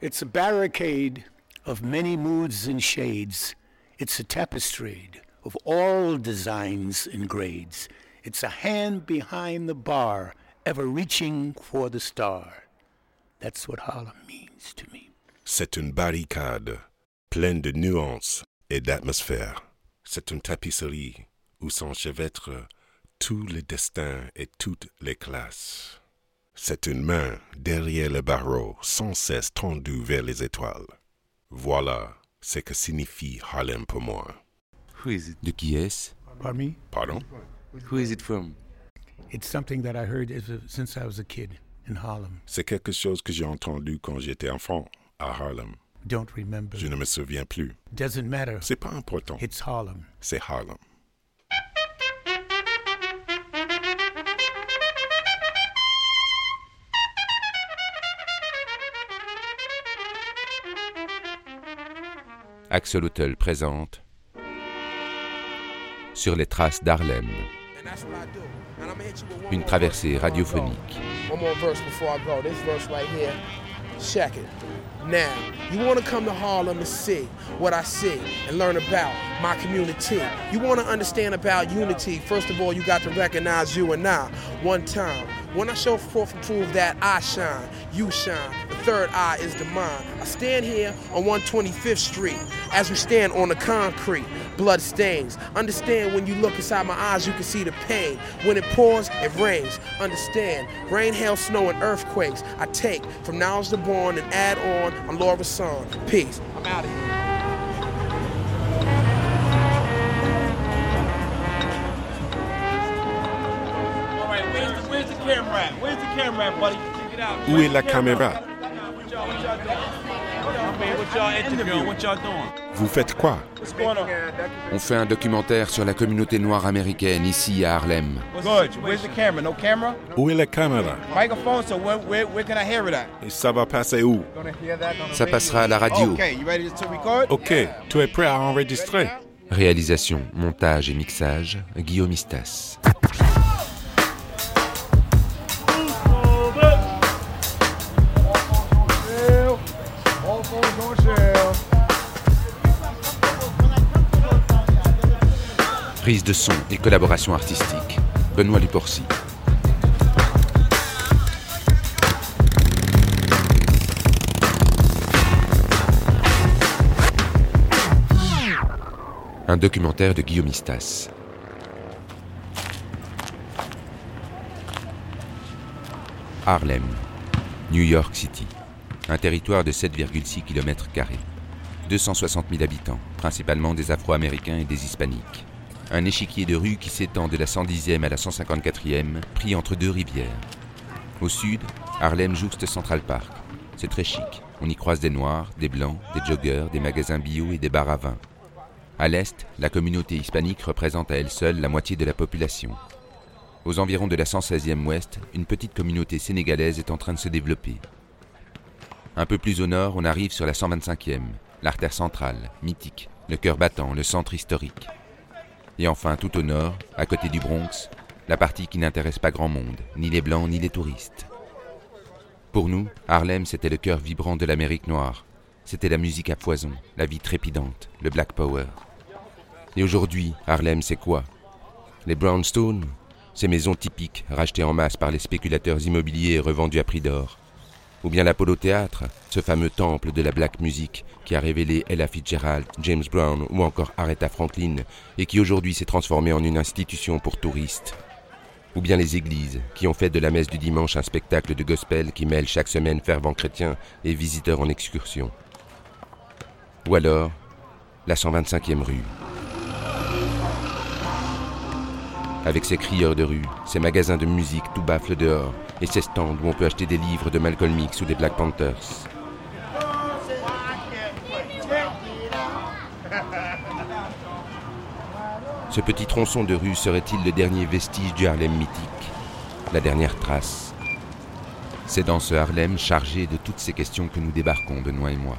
It's a barricade of many moods and shades. It's a tapestry of all designs and grades. It's a hand behind the bar, ever reaching for the star. That's what Harlem means to me. C'est une barricade pleine de nuances et d'atmosphère. C'est une tapisserie où s'enchevêtrent tous les destins et toutes les classes. C'est une main derrière le barreau, sans cesse tendue vers les étoiles. Voilà ce que signifie Harlem pour moi. Who is it? De qui est-ce Pardon me? Pardon? Who is it from? It's something that I heard since I was a kid in Harlem. C'est quelque chose que j'ai entendu quand j'étais enfant à Harlem. Don't remember. Je ne me souviens plus. Doesn't matter. C'est pas important. It's Harlem. C'est Harlem. Axolotl présente Sur les traces d'Harlem, une traversée radiophonique. Check it. Now, you want to come to Harlem and see what I see and learn about my community. You want to understand about unity. First of all, you got to recognize you and I one time. When I show forth and prove that I shine, you shine. The third eye is the mind. I stand here on 125th Street as we stand on the concrete. Blood stains. Understand when you look inside my eyes, you can see the pain. When it pours, it rains. Understand. Rain, hail, snow, and earthquakes. I take from knowledge to born and add on on Laura Son. Peace. I'm out of here. Interviewing? What y'all doing? Vous faites quoi? On? Fait un documentaire sur la communauté noire américaine ici à Harlem. Good. Where's the camera? No camera? Où est la caméra? Microphone, so where, where, where can I hear it at? Et ça va passer où? Ça passera à la radio. Okay, you ready to record? Ok, tu es prêt à enregistrer? Réalisation, montage et mixage, Guillaume Istas. Prise de son et collaboration artistique, Benoît Liporcy. Un documentaire de Guillaume Istas. Harlem, New York City. Un territoire de 7,6 km. 260 000 habitants, principalement des Afro-Américains et des Hispaniques. Un échiquier de rues qui s'étend de la 110e à la 154e, pris entre deux rivières. Au sud, Harlem jouxte Central Park. C'est très chic. On y croise des noirs, des blancs, des joggeurs, des magasins bio et des bars à vin. À l'est, la communauté hispanique représente à elle seule la moitié de la population. Aux environs de la 116e ouest, une petite communauté sénégalaise est en train de se développer. Un peu plus au nord, on arrive sur la 125e, l'artère centrale, mythique, le cœur battant, le centre historique. Et enfin, tout au nord, à côté du Bronx, la partie qui n'intéresse pas grand monde, ni les blancs ni les touristes. Pour nous, Harlem, c'était le cœur vibrant de l'Amérique noire. C'était la musique à foison, la vie trépidante, le Black Power. Et aujourd'hui, Harlem, c'est quoi? Les brownstones? Ces maisons typiques, rachetées en masse par les spéculateurs immobiliers et revendues à prix d'or. Ou bien l'Apollo Théâtre, ce fameux temple de la black music qui a révélé Ella Fitzgerald, James Brown ou encore Aretha Franklin et qui aujourd'hui s'est transformé en une institution pour touristes. Ou bien les églises, qui ont fait de la messe du dimanche un spectacle de gospel qui mêle chaque semaine fervents chrétiens et visiteurs en excursion. Ou alors, la 125e rue. Avec ses crieurs de rue, ses magasins de musique tout baffle dehors, et ses stands où on peut acheter des livres de Malcolm X ou des Black Panthers. Ce petit tronçon de rue serait-il le dernier vestige du Harlem mythique? La dernière trace C'est dans ce Harlem chargé de toutes ces questions que nous débarquons, Benoît et moi.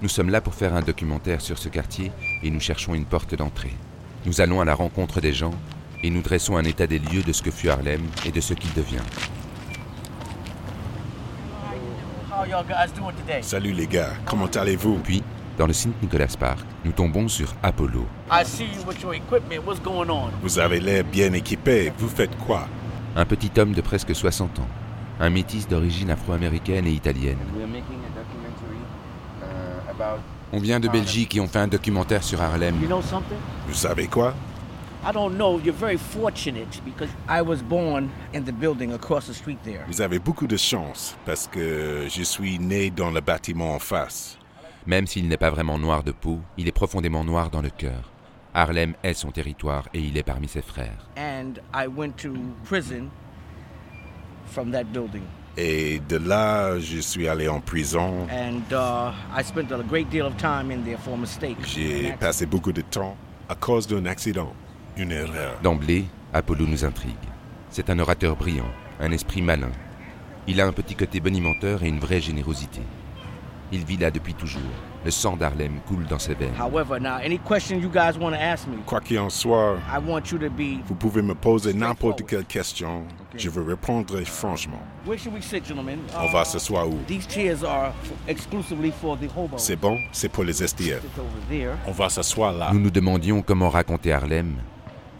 Nous sommes là pour faire un documentaire sur ce quartier et nous cherchons une porte d'entrée. Nous allons à la rencontre des gens et nous dressons un état des lieux de ce que fut Harlem et de ce qu'il devient. How y'all guys doing today? Salut les gars, comment allez-vous? Puis, dans le Saint-Nicolas Park, nous tombons sur Apollo. I see you with your equipment. What's going on? Vous avez l'air bien équipé, vous faites quoi? Un petit homme de presque 60 ans, un métis d'origine afro-américaine et italienne. On vient de Belgique et on fait un documentaire sur Harlem. You know something? Vous savez quoi? Vous avez beaucoup de chance parce que je suis né dans le bâtiment en face. Même s'il n'est pas vraiment noir de peau, il est profondément noir dans le cœur. Harlem est son territoire et il est parmi ses frères. And I went to prison from that building. Et de là, je suis allé en prison. And uh, I spent a great deal of time in there for a mistake. J'ai passé beaucoup de temps à cause d'un accident, une erreur. D'emblée, Apollo nous intrigue. C'est un orateur brillant, un esprit malin. Il a un petit côté bonimenteur et une vraie générosité. Il vit là depuis toujours. Le sang d'Harlem coule dans ses veines. However, now, any question you guys want to ask me, Quoi qu'il en soit, I want you to be. vous pouvez me poser n'importe quelle question. Je vais répondre franchement. Where should we sit, gentlemen? On va s'asseoir où? These chairs are f- exclusively for the hobos. C'est bon, c'est pour les there. On va s'asseoir là. Nous nous demandions comment raconter Harlem.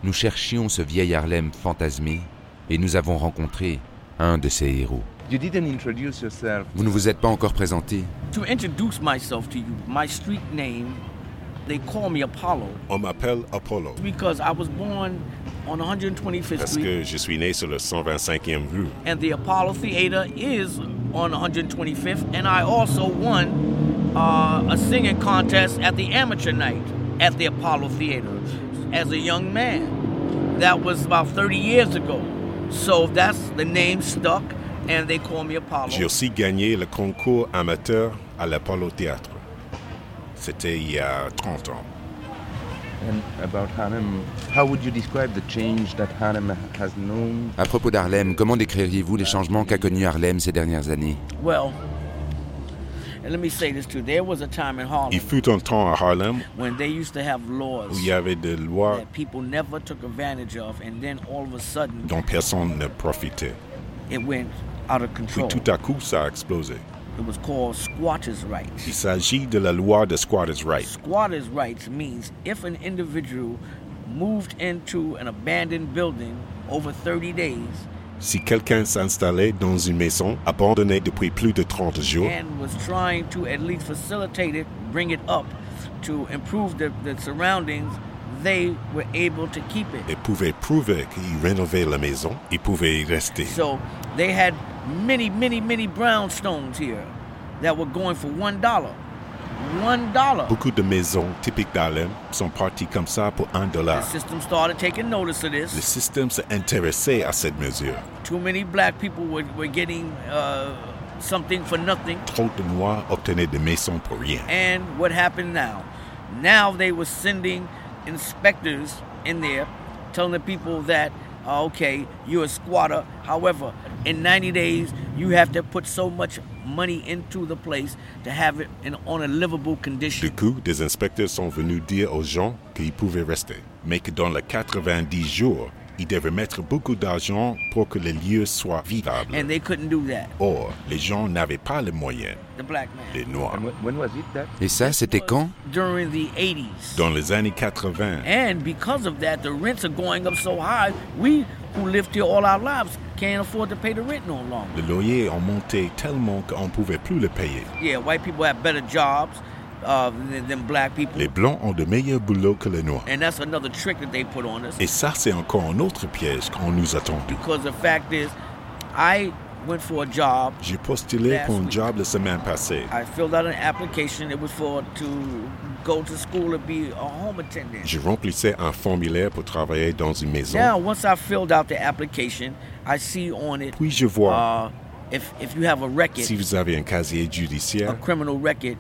Nous cherchions ce vieil Harlem fantasmé et nous avons rencontré un de ses héros. You didn't introduce yourself. Vous ne vous êtes pas encore présenté. To introduce myself to you, my street name, they call me Apollo On m'appelle Apollo because I was born on 125th parce que je suis né sur le 125e rue. and the Apollo Theater is on 125th, and I also won uh, a singing contest at the amateur night at the Apollo Theater as a young man. That was about 30 years ago. So that's the name stuck, and they call me Apollo. J'ai aussi gagné le concours amateur à l'Apollo Théâtre. C'était il y a 30 ans. And about Harlem, how would you describe the change that Harlem has known? À propos d'Harlem, comment décririez-vous les changements qu'a connus Harlem ces dernières années? Well, and let me say this too. There was a time in Harlem Il fut un temps à Harlem when they used to have laws où il y avait des lois that people never took advantage of, and then all of a sudden dont personne ne profitait. it went out of Puis control. tout à coup, ça a explosé. It was called squatters' Il rights. s'agit de la loi de squatters' rights. Squatters' rights means if an individual moved into an abandoned building over 30 days Si quelqu'un s'installait dans une maison abandonnée depuis plus de 30 jours and was trying to at least facilitate it, bring it up to improve the, the surroundings, they were able to keep it. et pouvait prouver qu'il rénovait la maison, il pouvait y rester. So they had many, many, many brownstones here that were going for one dollar. One dollar. Beaucoup de maisons typiques d'Harlem sont parties comme ça pour un dollar. The system started taking notice of Le this. système s'est intéressé à cette mesure. Too many black people were, were getting uh, something for nothing. Trop de Noirs obtenaient des maisons pour rien. And what happened now? Now they were sending inspectors in there telling the people that, Uh, okay, you're a squatter. However, in 90 days, you have to put so much money into the place to have it in, on a livable condition. Du coup, des inspecteurs sont venus dire aux gens qu'ils pouvaient rester, mais que dans les 90 jours, ils devaient mettre beaucoup d'argent pour que les lieux soient vivables. And they couldn't do that, Or, les gens n'avaient pas les moyens, the black man. les Noirs. And wh- when was it that? Et ça, c'était quand? During the 80s. Dans les années 80, And because of that, the rents are going up so high, we who lived here all our lives can't afford to pay the rent no longer. les loyers ont monté tellement qu'on ne pouvait plus les payer. Yeah, white people have better jobs uh, than, than black people. Les Blancs ont de meilleurs boulots que les Noirs. And that's another trick that they put on us. Et ça, c'est encore un autre piège qu'on nous a tendu. Because the fact is, I went for a job. J'ai postulé pour un job la semaine passée. I filled out an application. It was for to go to school and be a home attendant. Je remplissais un formulaire pour travailler dans une maison. Now, once I filled out the application, I see on it Puis je vois, uh, if if you have a record, si vous avez un casier a judiciaire, criminal record,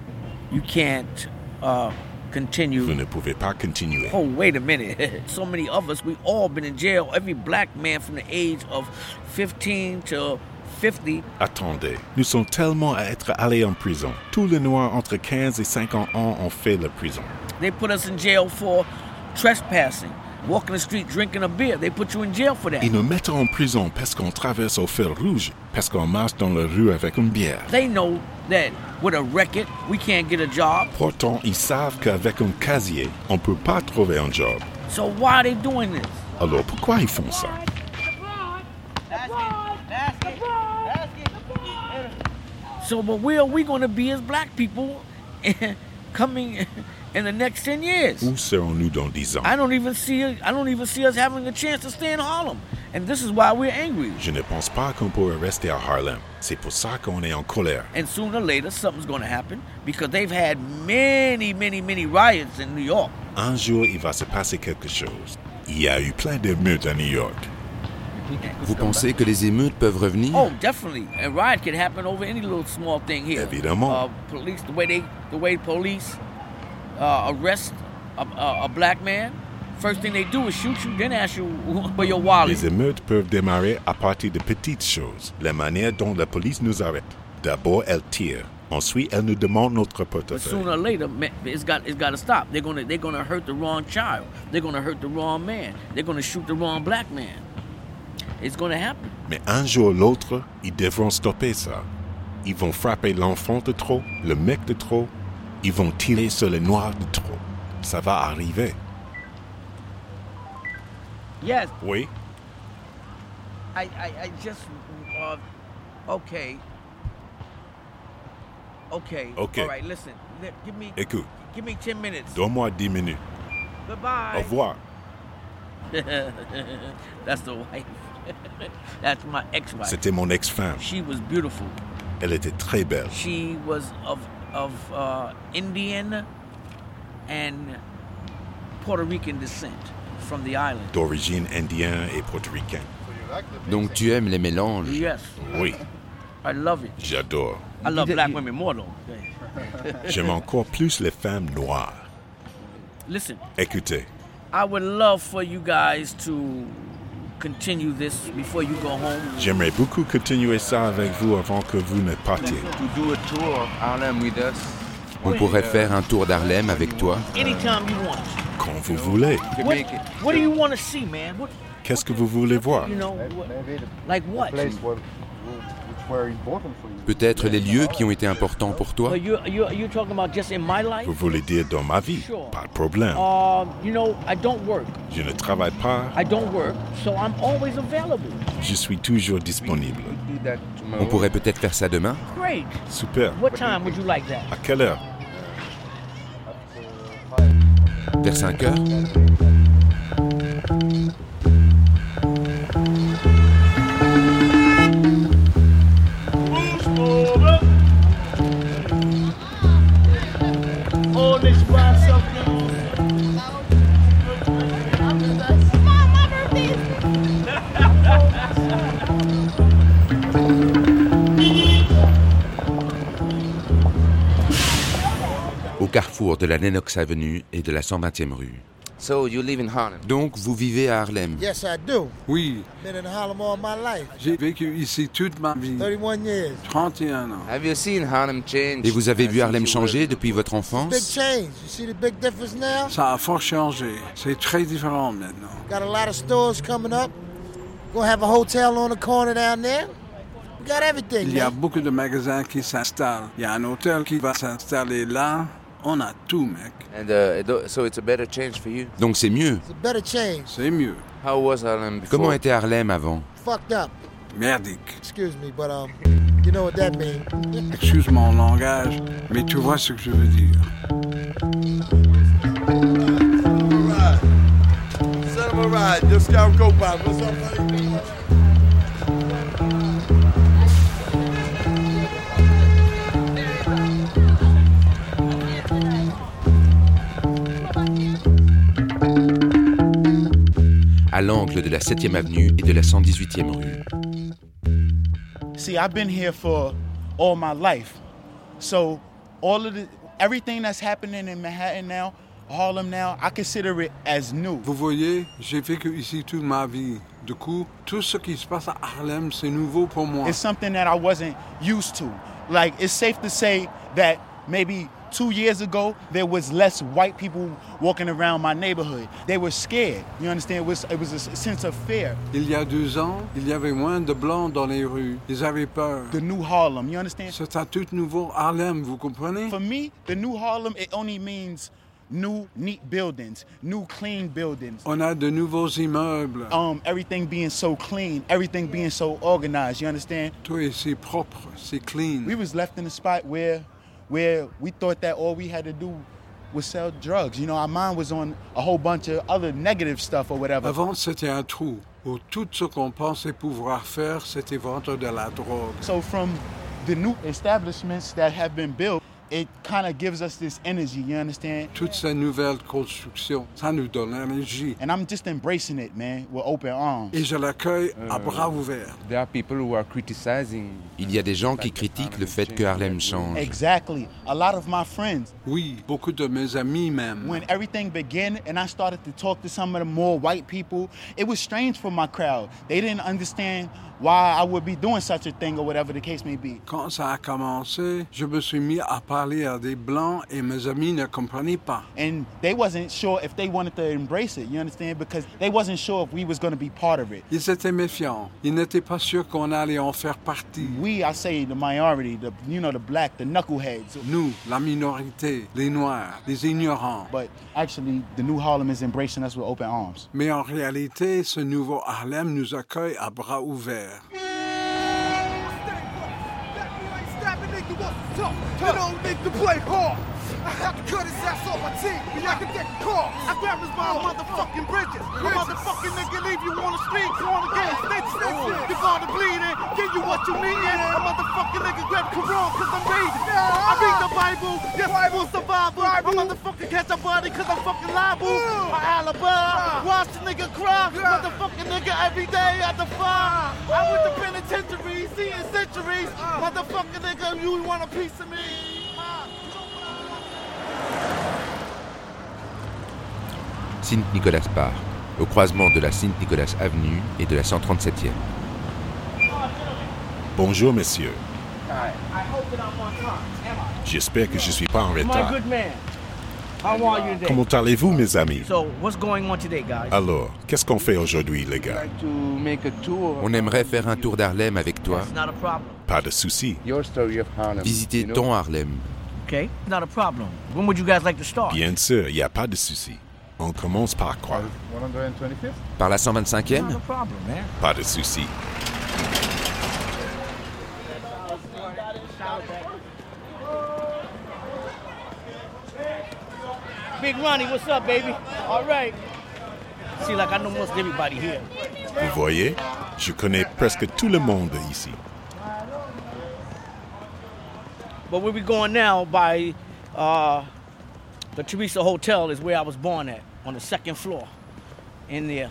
you can't uh, continue. vous ne pouvez pas continuer. Oh, wait a minute. so many of us, we all been in jail. Every black man from the age of 15 to 50. Attendez, nous sommes tellement à être allés en prison. Tous les Noirs entre 15 et 50 ans ont fait la prison. They put us in jail for trespassing, walking the street drinking a beer. They put you in jail for that. Ils nous mettent en prison parce qu'on traverse au fer rouge, parce qu'on marche dans la rue avec une bière. They know that with a record we can't get a job. Pourtant, ils savent qu'avec un casier, on peut pas trouver un job. So why are they doing this? Alors pourquoi ils font ça So, but where are we going to be as black people coming in the next 10 years? Où serons-nous dans 10 ans I don't even see I don't even see us having a chance to stay in Harlem. And this is why we're angry. Je ne pense pas qu'on pourrait rester à Harlem. C'est pour ça qu'on est en colère. And sooner or later something's going to happen because they've had many, many, many riots in New York. Un jour, il va se passer quelque chose. Il y a eu plein d'émeutes à New York. Vous pensez que les émeutes peuvent revenir Oh, definitely. A riot could happen over any little small thing here. Évidemment. Uh, police, the way they, the way police uh, arrest a, a, a black man, first thing they do is shoot you, then ask you for your wallet. Les émeutes peuvent démarrer à partir de petites choses. La manière dont la police nous arrête. D'abord, elle tire. Ensuite, elle nous demande notre But portefeuille. sooner or later, it's got it's got to stop. They're gonna they're gonna hurt the wrong child. They're gonna hurt the wrong man. They're gonna shoot the wrong black man. It's gonna happen. Mais un jour ou l'autre, ils devront stopper ça. Ils vont frapper l'enfant de trop, le mec de trop. Ils vont tirer sur les noirs de trop. Ça va arriver. Yes, Oui, I I, I just uh, okay. Okay. Okay. All right. Listen. li- Give me écoute, give me ten minutes. donne-moi 10 minutes. Goodbye. Au revoir. That's the wife. That's my ex-wife. C'était mon ex-femme. She was beautiful. Elle était très belle. She was of of uh, Indian and Puerto Rican descent from the island. D'origine indienne et portoricaine. Donc tu aimes les mélanges? Yes, Oui, I love it. j'adore. I love black women more though. J'aime encore plus les femmes noires. Listen, Écoutez, I would love for you guys to continue this before you go home. j'aimerais beaucoup continuer ça avec vous avant que vous ne partiez. To do a tour of Harlem with us. On pourrait faire un tour d'Harlem avec toi Anytime you want. Quand vous voulez. To What, make it. what do you want to see, man? What Qu'est-ce que vous voulez voir? Peut-être les lieux qui ont été importants pour toi Are you you you talking about just in my life? Vous voulez dire dans ma vie? Pas de problème. Um, you know, I don't work. Je ne travaille pas, I don't work, so I'm always available. je suis toujours disponible. On pourrait peut-être faire ça demain Great. Super. What time would you like that? À quelle heure? Vers 5 heures? Carrefour de la Lennox Avenue et de la 120e rue. So you live in Harlem. Donc vous vivez à Harlem Yes, I do. Oui, Been in Harlem all my life. j'ai vécu ici toute ma vie. 31 years. 31 ans. Have you seen Harlem change? Et vous avez vu Harlem you changer depuis votre Big enfance change. You see the big difference now? Ça a fort changé. C'est très différent maintenant. Got a lot of stores coming up. Gonna have a hotel on the corner down there. We got everything, Il y a beaucoup de magasins qui s'installent. Il y a un hôtel qui va s'installer là. On a tout, mec. And uh, so it's a better change for you? Donc c'est mieux. It's a better change. C'est mieux. How was Harlem before? Comment était Harlem avant? Fucked up. Merdique. Excuse me, but um, you know what that means. Excuse mon langage, mais tu vois ce que je veux dire. Send him a ride. Just scout go by. What's up, buddy? À l'angle de la 7e avenue et de la 118e rue. See, I've been here for all my life. So all of the everything that's happening in Manhattan now, Harlem now, I consider it as new. Vous voyez, j'ai vécu ici toute ma vie. Du coup, tout ce qui se passe à Harlem, c'est nouveau pour moi. It's something that I wasn't used to. Like it's safe to say that maybe two years ago, there was less white people walking around my neighborhood. They were scared. You understand? It was, it was a sense of fear. Il y a deux ans, il y avait moins de blancs dans les rues. Ils avaient peur. The new Harlem, you understand? C'est un tout nouveau Harlem, vous comprenez? For me, the new Harlem, it only means new, neat buildings, new, clean buildings. On a de nouveaux immeubles. Um, everything being so clean, everything being so organized. You understand? Tout est si propre, si clean. We was left in a spot where, where we thought that all we had to do was sell drugs. You know, our mind was on a whole bunch of other negative stuff or whatever. Avant, c'était un trou où tout ce qu'on pensait pouvoir faire, c'était vendre de la drogue. So from the new establishments that have been built, it kind of gives us this energy. You understand? Toutes ces nouvelles constructions, ça nous donne l'énergie. And I'm just embracing it, man, with open arms. Et je l'accueille à bras ouverts. There are people who are criticizing. Il y a des gens qui critiquent le fait que Harlem change. Exactly. A lot of my friends, Oui, beaucoup de mes amis même. when everything began and I started to talk to some of the more white people, it was strange for my crowd. They didn't understand why I would be doing such a thing or whatever the case may be. Quand ça a commencé, je me suis mis à parler à des blancs et mes amis ne comprenaient pas. And they wasn't sure if they wanted to embrace it, you understand? Because they wasn't sure if we was going to be part of it. Ils étaient méfiants. Ils n'étaient pas sûrs qu'on allait en faire partie. We, I say the minority, the you know, the black, the knuckleheads. Nous, la minorité, les noirs, les ignorants. But actually, the new Harlem is embracing us with open arms. Mais en réalité, ce nouveau Harlem nous accueille à bras ouverts. You don't need to play hard. I have to cut his ass off my team. We like a deck of. I grab his by oh. motherfucking bridges. A motherfucking nigga leave you on the street. You wanna get stitches. You gotta bleed it. Give you what you need. A motherfucking nigga grab Quran cause I'm reading. I read the Bible. Yes, Bible survival. I motherfucking catch a body cause I'm fucking liable. I alibi. Watch the nigga cry. Motherfucking nigga every day at the fire. I went to penitentiary, seeing centuries. Motherfucking nigga, you want a piece of me? Saint-Nicolas Park, au croisement de la Saint-Nicolas Avenue et de la 137e. Bonjour, messieurs. J'espère que je suis pas en retard. Comment allez-vous, mes amis? So, what's going on today, guys? Alors, qu'est-ce qu'on fait aujourd'hui, les gars? To make a tour. On aimerait faire un tour d'Harlem avec toi, It's not a problem. Pas de souci. Your story of Harlem. visiter ton Harlem. Okay, not a problem. When would you guys like to start? Bien sûr, il n'y a pas de souci. On commence par quoi? 125th? Par la 125e Not a problem, man. Pas de souci. Big Ronnie, what's up, baby? All right. See, like I know most everybody here. Vous voyez, je connais presque tout le monde ici. But where we going now by uh, the Teresa Hotel is where I was born at, on the second floor, in there,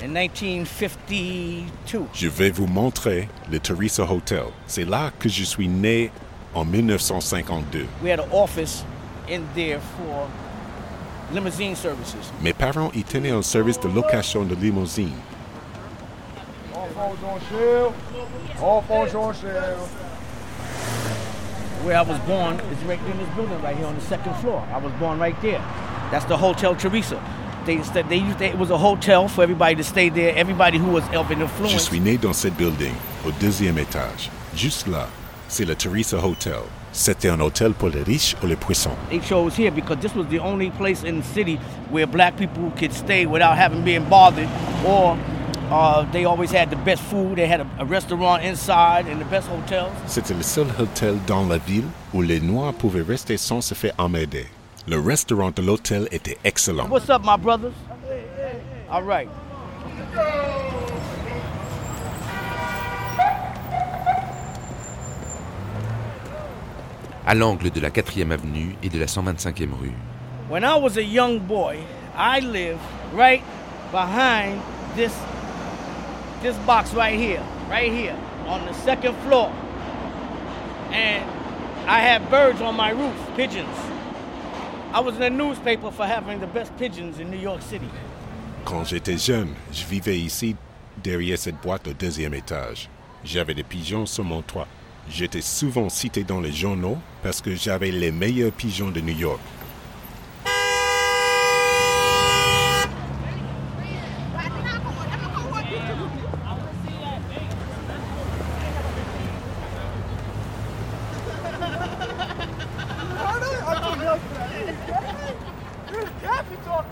in 1952. Je vais vous montrer le Teresa Hotel. C'est là que je suis né en 1952. We had an office in there for limousine services. Mes parents y tenaient un service de location de limousine. Where I was born is right in this building right here on the second floor. I was born right there. That's the Hotel Teresa. They said they used to, it was a hotel for everybody to stay there. Everybody who was of an Je influence. suis né dans cette building, au deuxième étage. Juste là, c'est le Teresa Hotel. C'était un hôtel pour les riches ou les puissants. They chose here because this was the only place in the city where black people could stay without having been bothered, or uh, they always had the best food. They had a, a restaurant inside and the best hotels. C'était le seul hôtel dans la ville où les Noirs pouvaient rester sans se faire emmerder. Le restaurant de l'hôtel était excellent. What's up, my brothers? All right. À l'angle de la 4e avenue et de la 125e rue. When I was a young boy, I lived right behind this this box right here, right here on the second floor. And I had birds on my roof, pigeons. I was in the newspaper for having the best pigeons in New York City. Quand j'étais jeune, je vivais ici, derrière cette boîte au deuxième étage. J'avais des pigeons sur mon toit. J'étais souvent cité dans les journaux parce que j'avais les meilleurs pigeons de New York.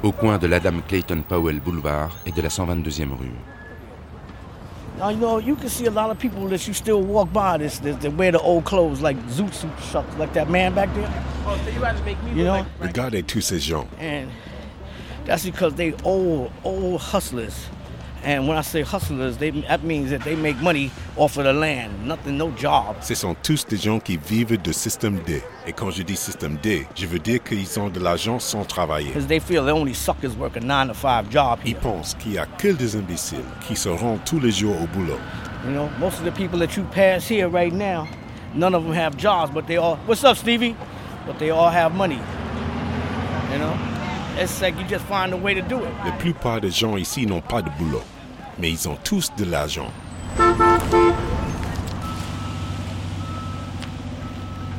au coin de l'Adam Clayton Powell Boulevard et de la 122e rue. Now, you know, you can see a lot of people that you still walk by this, this that wear the old clothes like zoot suit shucks, like that man back there. Oh, so you had to make me You look know? like Regardez tous ces gens. And that's because they old, old hustlers. And when I say hustlers, they, that means that they make money off of the land, nothing, no job. Ce sont tous des gens qui vivent de système D. Et quand je dis système D, je veux dire qu'ils ont de l'argent sans travailler. Because they feel they only suckers work a nine to five job Ils pensent qu'il n'y a que des imbéciles qui se rendent tous les jours au boulot. You know, most of the people that you pass here right now, none of them have jobs, but they all, what's up, Stevie? But they all have money. You know? La plupart des gens ici n'ont pas de boulot, mais ils ont tous de l'argent.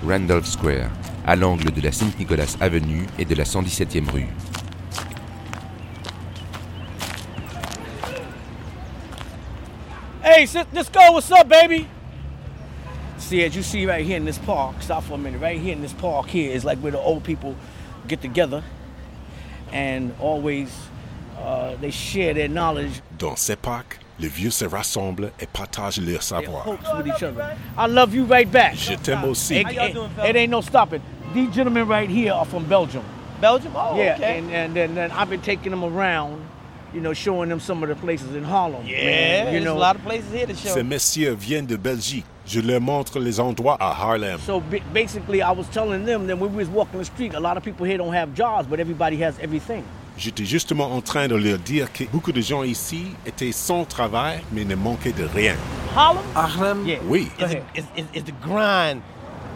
Randolph Square, à l'angle de la Saint-Nicolas Avenue et de la 117e rue. Hey, sis, let's go. What's up, baby? See, as you see right here in this park, stop for a minute. Right here in this park here is like where the old people get together and always uh, they share their knowledge, Dans ces parcs, les vieux se rassemblent et partagent leur their savoir. hopes with each other. I love you right back. Je t'aime aussi. It, it- it ain't no stopping. These gentlemen right here are from Belgium. Belgium? Oh, yeah, okay. and, and then then I've been taking them around, you know, showing them some of the places in Harlem. yeah, man, you there's know. a lot of places here to show. Ces messieurs viennent de Belgique. Je leur montre les endroits à Harlem. So ba- basically, I was telling them that when we was walking the street, a lot of people here don't have jobs, but everybody has everything. J'étais justement en train de leur dire que beaucoup de gens ici étaient sans travail, mais ne manquaient de rien. Harlem? Harlem, Yeah. Oui, Go It's, ahead. it's, it's, it's the grind.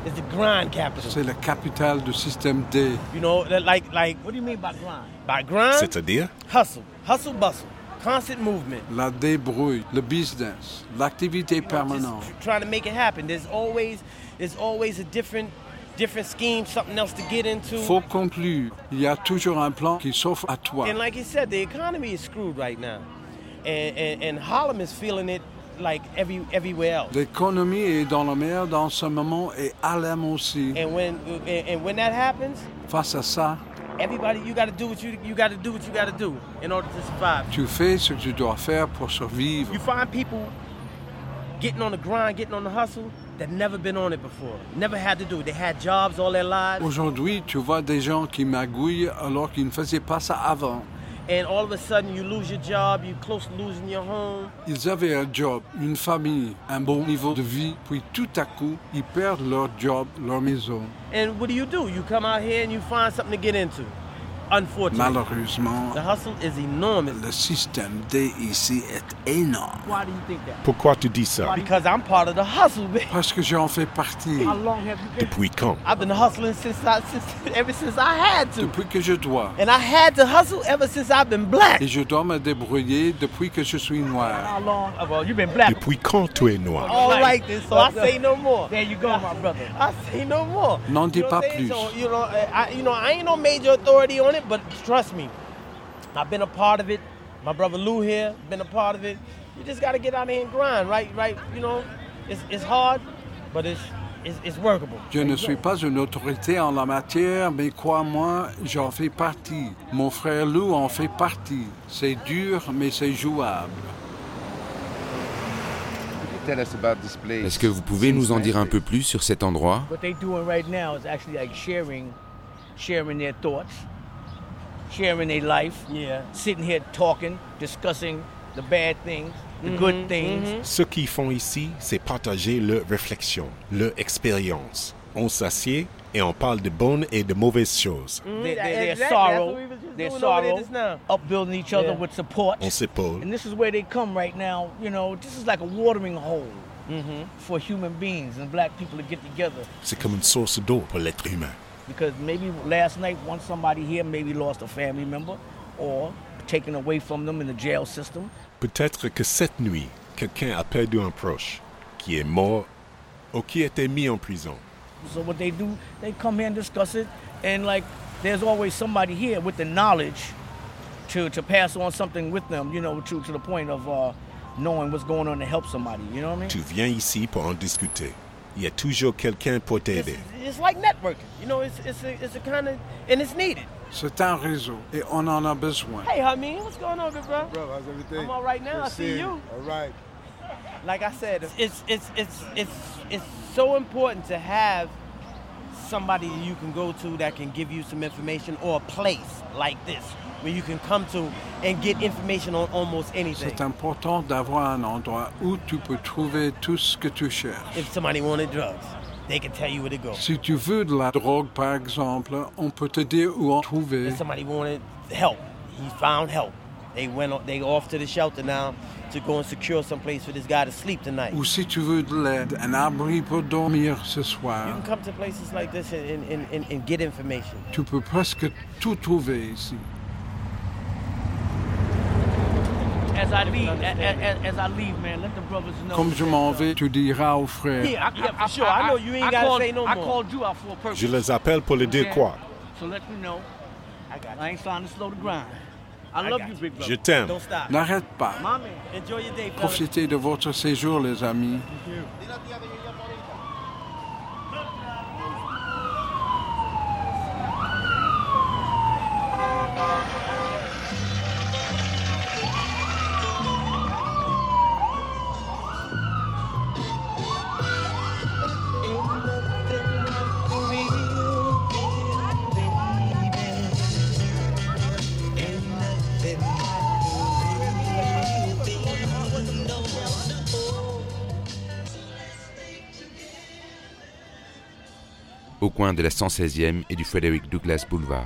It's the grind capital. c'est la capitale du système D. You know, like like What do you mean by grind? by grind, c'est-à-dire? Hustle, hustle, bustle, constant movement. La débrouille, le business, l'activité permanente. Just trying to make it happen. There's always there's always a different different scheme, something else to get into. Faut conclure, il y a toujours un plan qui s'offre à toi. And like you said, the economy is screwed right now, and and, and Harlem is feeling it like every everywhere else. L'économie est dans la merde en ce moment et Harlem aussi. And when and, and when that happens, Face à ça, everybody you got to do what you you got to do what you got to do in order to survive. tu fais ce que tu dois faire pour survivre. You find people getting on the grind, getting on the hustle that never been on it before, never had to do it. They had jobs all their lives, Aujourd'hui, tu vois des gens qui magouillent alors qu'ils ne faisaient pas ça avant. And all of a sudden you lose your job, you close to losing your home. Ils avaient un job, une famille, un bon niveau de vie, puis tout à coup, ils perdent leur job, leur maison. And what do you do? You come out here and you find something to get into. Unfortunately, Malheureusement, the hustle is enormous. le système D ici est énorme. Why do you think that? Pourquoi tu dis ça? Because I'm part of the hustle, man. Parce que j'en fais partie. How long have you been? Depuis quand? I've been hustling since I since ever since I had to, Depuis que je dois. and I had to hustle ever since I've been black. Et je dois me débrouiller depuis que je suis noir. How long? Well, you've been black. Depuis quand tu es noir? All right, then. So I say no more. There you go, my brother. I say no more. N'en dis You know pas plus. On it, but trust me, I've been a part of it. My brother Lou here been a part of it. You just got to get out there and grind, right? Right? You know, it's it's hard, but it's it's, it's workable. Je ne suis pas une autorité en la matière, mais crois-moi, j'en fais partie. Mon frère Lou en fait partie. C'est dur, mais c'est jouable. Tell us about this place. Est-ce que vous pouvez nous en dire un peu plus sur cet endroit? Sharing, their life. Yeah. Sitting here talking, discussing the bad things, the Mm-hmm, good things. Ce qu'ils font ici, c'est partager leurs réflexions, leur expérience. On s'assied et on parle de bonnes et de mauvaises choses. Exactly, that's sorrow, their sorrow, upbuilding each other Yeah. with support. On s'épaule. And this is where they come right now. You know, this is like a watering hole Mm-hmm. for human beings and black people to get together. C'est comme une source d'eau pour l'être humain. Because maybe last night, one somebody here maybe lost a family member or taken away from them in the jail system. Peut-être que cette nuit, quelqu'un a perdu un proche qui est mort ou qui étaient mis en prison. So what they do, they come here and discuss it, and like there's always somebody here with the knowledge to to pass on something with them, you know, to to the point of uh, knowing what's going on to help somebody. You know what I mean? Tu viens ici pour en discuter. Il y a toujours quelqu'un pour t'aider. It's like networking. You know, it's it's a, it's a kind of and it's needed. C'est un réseau et on en a besoin. Hey, Hamid, what's going on, good bro? Bro, how's everything? I'm all right now. I Good see you. All right. Like I said, it's it's it's it's it's so important to have somebody you can go to that can give you some information or a place like this where you can come to and get information on almost anything. C'est important d'avoir un endroit où tu peux trouver tout ce que tu cherches. If somebody wanted drugs, they can tell you where to go. Si tu veux de la drogue, par exemple, on peut te dire où en trouver. If somebody wanted help, he found help. They went they off to the shelter now to go and secure some place for this guy to sleep tonight. Ou si tu veux de l'aide, un abri pour dormir ce soir. You can come to places like this and, and, and, and get information. Tu peux presque tout trouver ici. As I leave, as, as, I leave, man, let the brothers know. Comme je m'en vais, tu diras aux frères. Yeah, I, yeah, for sure. I know you ain't I gotta called, say no I more. called you out for a purpose. Je les appelle pour les dire quoi? So let me know. I got. I ain't trying to slow the grind. Je t'aime. Don't stop. N'arrête pas. Profitez de votre séjour, les amis. Coin de la 116e et du Frederick Douglass Boulevard.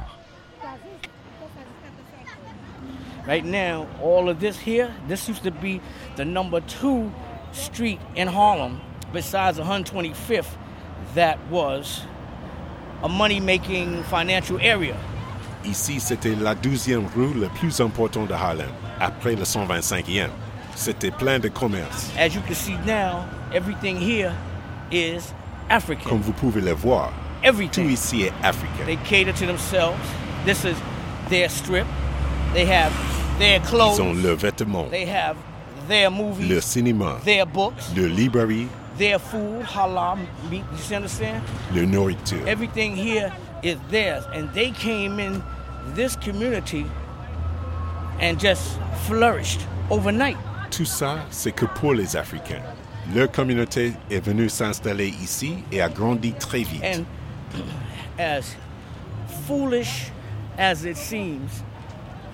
Right now, all of this here, this used to be the number two street in Harlem, besides 125th, that was a money-making financial area. Ici, c'était la douzième rue la plus importante de Harlem, après le 125e. C'était plein de commerce. As you can see now, everything here is African. Comme vous pouvez le voir, Everything. tout ici est africain. They cater to themselves. This is their strip. They have their clothes. Ils ont leurs vêtements, They have their movies. le cinéma, Their books. le librairie, Their food, halal meat. You see, understand? le nourriture. Everything here is theirs, and they came in this community and just flourished overnight. Tout ça, c'est que pour les Africains. Leur communauté est venue s'installer ici et a grandi très vite. And as foolish as it seems,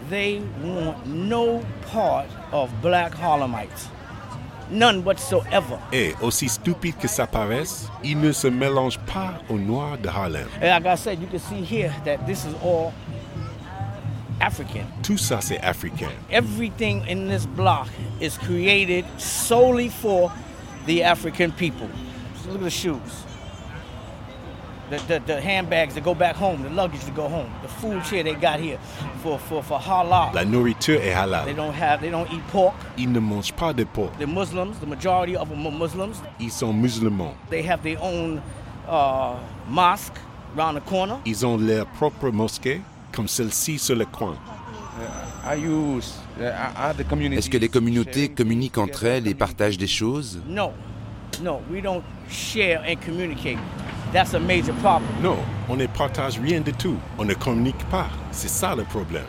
they want no part of black Harlemites. None whatsoever. Et aussi stupide que ça paraisse, ils ne se mélangent pas aux Noirs de Harlem. And like I said, you can see here that this is all African. Tout ça, c'est africain. Everything in this block is created solely for the African people. So look at the shoes. The, the, the handbags that go back home, the luggage to go home, the food here they got here for, for, for halal. La nourriture est They halal. don't have, they don't eat pork. Ils ne mangent pas de porc. They're Muslims. The majority of them are Muslims. Ils sont musulmans. They have their own uh, mosque around the corner. Ils ont leur propre mosquée, comme celle-ci sur le coin. Uh, the communities Est-ce que les communautés communiquent entre elles et partagent des choses? No, no, we don't share and communicate. That's a major problem Non, on ne partage rien du tout. On ne communique pas. C'est ça le problème.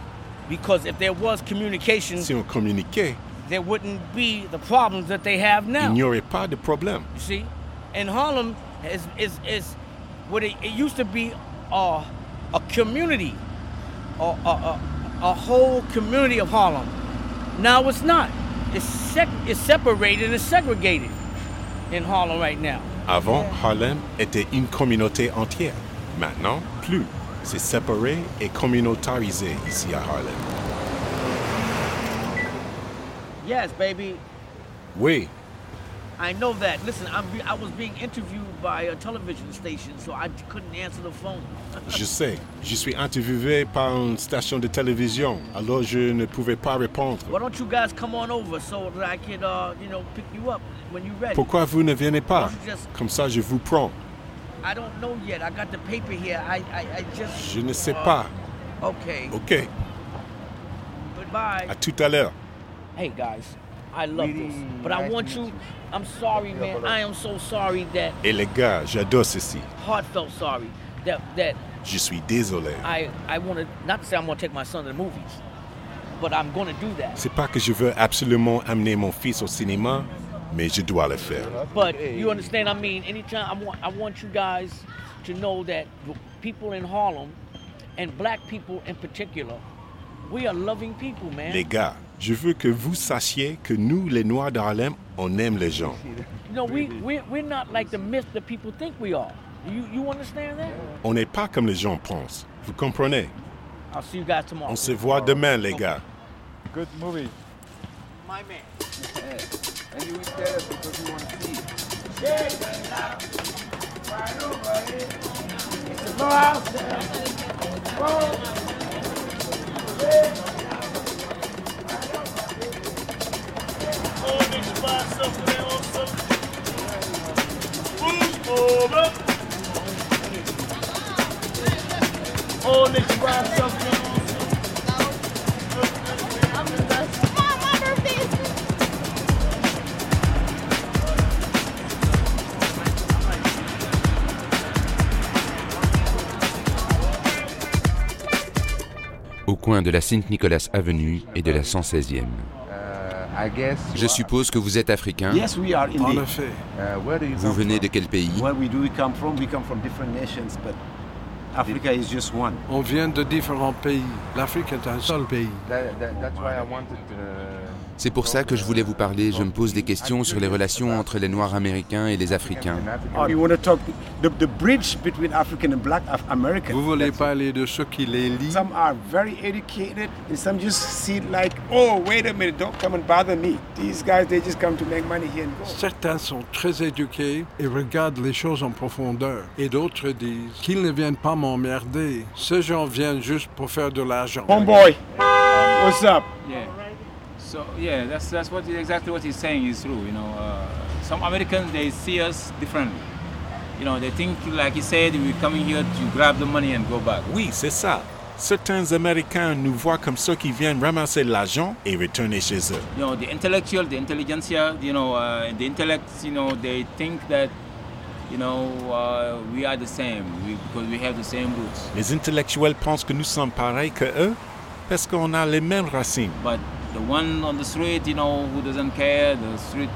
because if there was communication, Si on communiquait, there wouldn't be the problems that they have il now. n'y aurait pas de problème. You see, and Harlem is is is what it, it used to be a a community, a, a, a, a whole community of Harlem. Now it's not. It's sec- it's separated and segregated in Harlem right now. Avant, Harlem était une communauté entière. Maintenant, plus. C'est séparé et communautarisé ici à Harlem. Yes, baby. Oui, I know that. Listen, I'm be- I was being interviewed by a television station, so I couldn't answer the phone. Je sais, je suis interviewé par une station de télévision, alors je ne pouvais pas répondre. Why don't you guys come on over so that I can, uh, you know, pick you up when you're ready? Pourquoi vous ne venez pas? Just- Comme ça, je vous prends. I don't know yet. I got the paper here. I, I, I just. Je ne sais uh, pas. Okay. Ok, Goodbye. à tout à l'heure. Hey guys, I love this, but I want you. I'm sorry, man. I am so sorry that Et les gars, j'adore ceci. heartfelt sorry that that Je suis désolé. I I want to not to say I'm gonna take my son to the movies, but I'm gonna do that. C'est pas que je veux absolument amener mon fils au cinéma, mais je dois le faire. But you understand? I mean, anytime I want I want you guys to know that the people in Harlem and black people in particular, we are loving people, man. Les gars, je veux que vous sachiez que nous, les Noirs d'Harlem, on aime les gens. You know, we we we're not like the myth that people think we are. You you understand that? On n'est pas comme les gens pensent. Vous comprenez? I'll see you guys tomorrow. On se voit demain, les gars. Good movie. My man. And you will tell us because we want to see. Au coin de la Saint-Nicolas Avenue et de la 116e. I guess. Je suppose que vous êtes africain. Yes, we are En effet. Uh, where do you Vous come venez from? de quel pays? Where we do we come from? We come from different nations, but Africa is just one. On vient de différents pays. L'Afrique est un seul pays. C'est pour ça que je voulais vous parler. Je me pose des questions sur les relations entre les Noirs américains et les Africains. Oh, you want to talk the, the bridge between African and Black Af- American? Vous voulez parler de ceux qui les lient Some are very educated, and some just see it like, oh, wait a minute, don't come and bother me. These guys, they just come to make money here and go. Certains sont très éduqués et regardent les choses en profondeur. Et d'autres disent qu'ils ne viennent pas m'emmerder. Ces gens viennent juste pour faire de l'argent. Homeboy, what's up? Yeah. So yeah, that's that's what exactly what he's saying is true. You know, uh, some Americans they see us differently. You know, they think like he said, we're coming here to grab the money and go back. Oui, c'est ça. Certains Américains nous voient comme ceux qui viennent ramasser l'argent et retourner chez eux. You know, the intellectual, the intelligentsia, you know, uh, the intellects, you know, they think that, you know, uh, we are the same we, because we have the same roots. Les intellectuels pensent que nous sommes pareils que eux parce qu'on a les mêmes racines. But the one on the street, you know, who doesn't care, the street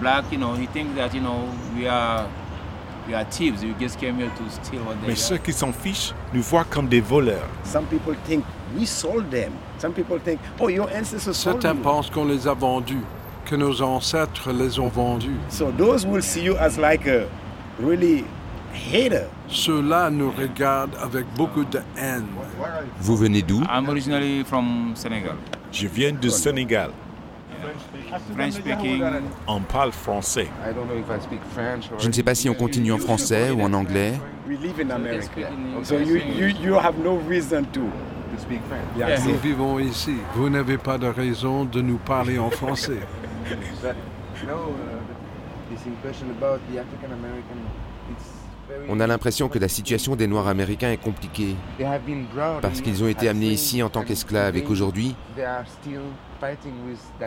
black, you know, he thinks that, you know, we are we are thieves. We just came here to steal what they Mais ceux qui s'en fichent nous voient comme des voleurs. Some people think we sold them. Some people think, oh, your ancestors sold Certains you. pensent qu'on les a vendus, que nos ancêtres les ont vendus. So those will see you as like a really hater. Ceux-là nous regardent avec beaucoup de haine. Vous venez d'où? I'm originally from Senegal. Je viens du Sénégal. French speaking. On parle français. I don't know if I speak French or Je ne sais pas si on continue en français ou en anglais. We live in America. speaking So you, you, you have no reason to. to speak French. Yeah, Nous vivons ici. Vous n'avez pas de raison de nous parler en français. On a l'impression que la situation des Noirs américains est compliquée They have been brought parce qu'ils ont été amenés ici en tant qu'esclaves et qu'aujourd'hui,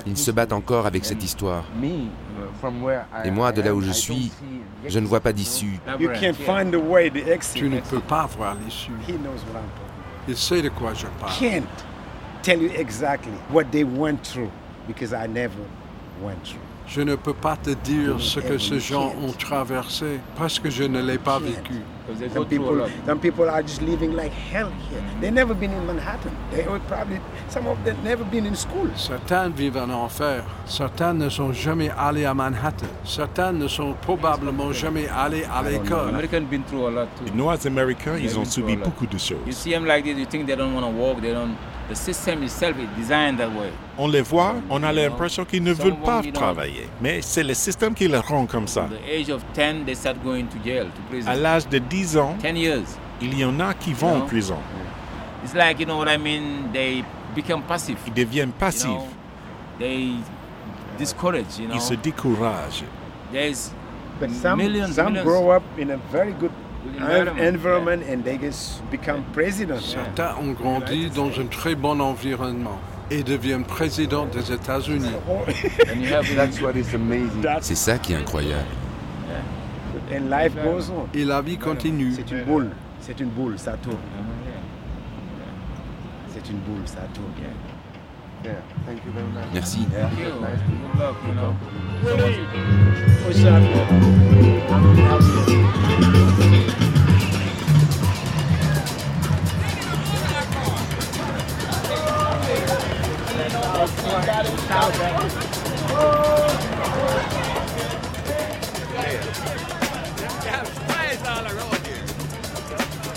ils se battent encore avec cette histoire. Et moi, de là où je suis, je ne vois pas d'issue. You can't find the way, the exit. Tu ne peux pas voir l'issue. Il sait de quoi je parle. You. Je ne peux pas te dire ce que ces gens ont traversé parce que je ne l'ai pas vécu. Some people, some people are just living like hell here. They never been in Manhattan. They would probably, some of them never been in school. Certains vivent en enfer. Certains ne sont jamais allés à Manhattan. Certains ne sont probablement jamais allés à l'école. Americans been through a lot too. Les Noirs américains, ils ont subi beaucoup de You choses. see them like this, you think they don't want to walk, they don't. The system itself is designed that way. On les voit, on a l'impression qu'ils ne veulent pas travailler. Mais c'est le système qui les rend comme ça. At the age of 10, they start going to jail, to prison. À l'âge de 10 ans, 10 years. il y en a qui vont en prison. It's like, you know what I mean? They become passive. Ils deviennent passifs. know? They discourage, you know? Ils se découragent. There's But some, millions, some millions. grow up in a very good Good environment, environment, and they just become president. Certains ont grandi dans un très bon environnement et deviennent président des États-Unis. And you have That's what is amazing. C'est ça qui est incroyable. And life goes on. Et la vie continue. C'est une boule. C'est une boule, ça tourne. C'est une boule, ça tourne. Merci. Thank you. Good luck, you know. What's up?